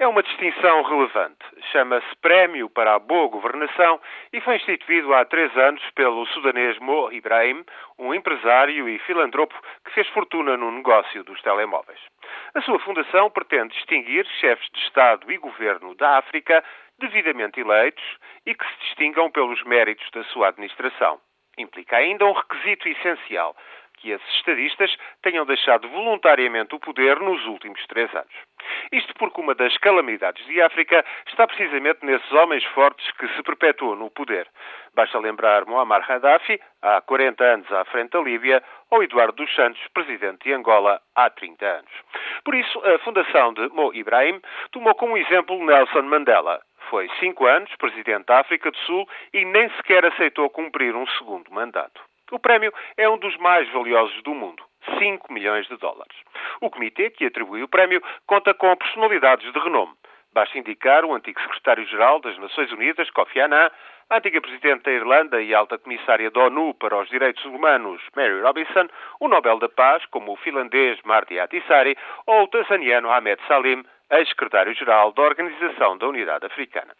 É uma distinção relevante. Chama-se Prémio para a Boa Governação e foi instituído há três anos pelo sudanês Mo Ibrahim, um empresário e filantropo que fez fortuna no negócio dos telemóveis. A sua fundação pretende distinguir chefes de Estado e governo da África devidamente eleitos e que se distingam pelos méritos da sua administração. Implica ainda um requisito essencial, que esses estadistas tenham deixado voluntariamente o poder nos últimos três anos. Isto porque uma das calamidades de África está precisamente nesses homens fortes que se perpetuam no poder. Basta lembrar Muammar Gaddafi, há 40 anos à frente da Líbia, ou Eduardo dos Santos, presidente de Angola, há 30 anos. Por isso, a fundação de Mo Ibrahim tomou como exemplo Nelson Mandela. Foi cinco anos presidente da África do Sul e nem sequer aceitou cumprir um segundo mandato. O prémio é um dos mais valiosos do mundo. 5 milhões de dólares. O comitê que atribui o prémio conta com personalidades de renome. Basta indicar o antigo secretário-geral das Nações Unidas, Kofi Annan, a antiga presidente da Irlanda e alta comissária da ONU para os Direitos Humanos, Mary Robinson, o Nobel da Paz, como o finlandês Marty Ahtisaari, ou o tanzaniano Ahmed Salim, ex-secretário-geral da Organização da Unidade Africana.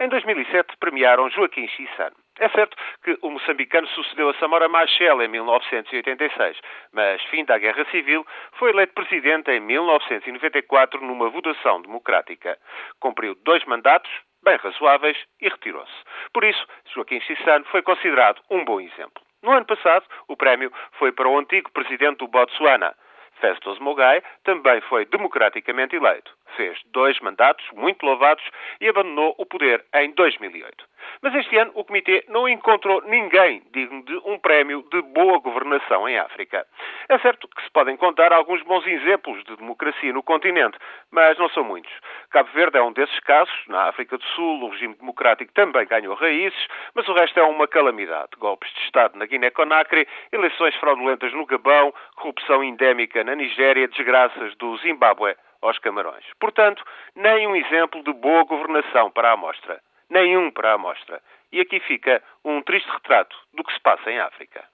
Em 2007 premiaram Joaquim Chissano. É certo que o moçambicano sucedeu a Samora Machel em 1986, mas, fim da Guerra Civil, foi eleito presidente em 1994 numa votação democrática. Cumpriu dois mandatos, bem razoáveis, e retirou-se. Por isso, Joaquim Chissano foi considerado um bom exemplo. No ano passado, o prémio foi para o antigo presidente do Botsuana, Festus Mogai também foi democraticamente eleito. Fez dois mandatos muito louvados e abandonou o poder em 2008. Mas este ano o Comitê não encontrou ninguém digno de um prémio de boa governação em África. É certo que se podem contar alguns bons exemplos de democracia no continente, mas não são muitos. Cabo Verde é um desses casos. Na África do Sul, o regime democrático também ganhou raízes, mas o resto é uma calamidade. Golpes de Estado na Guiné-Conakry, eleições fraudulentas no Gabão, corrupção endémica na Nigéria, desgraças do Zimbábue aos Camarões. Portanto, nem um exemplo de boa governação para a amostra. Nenhum para a amostra. E aqui fica um triste retrato do que se passa em África.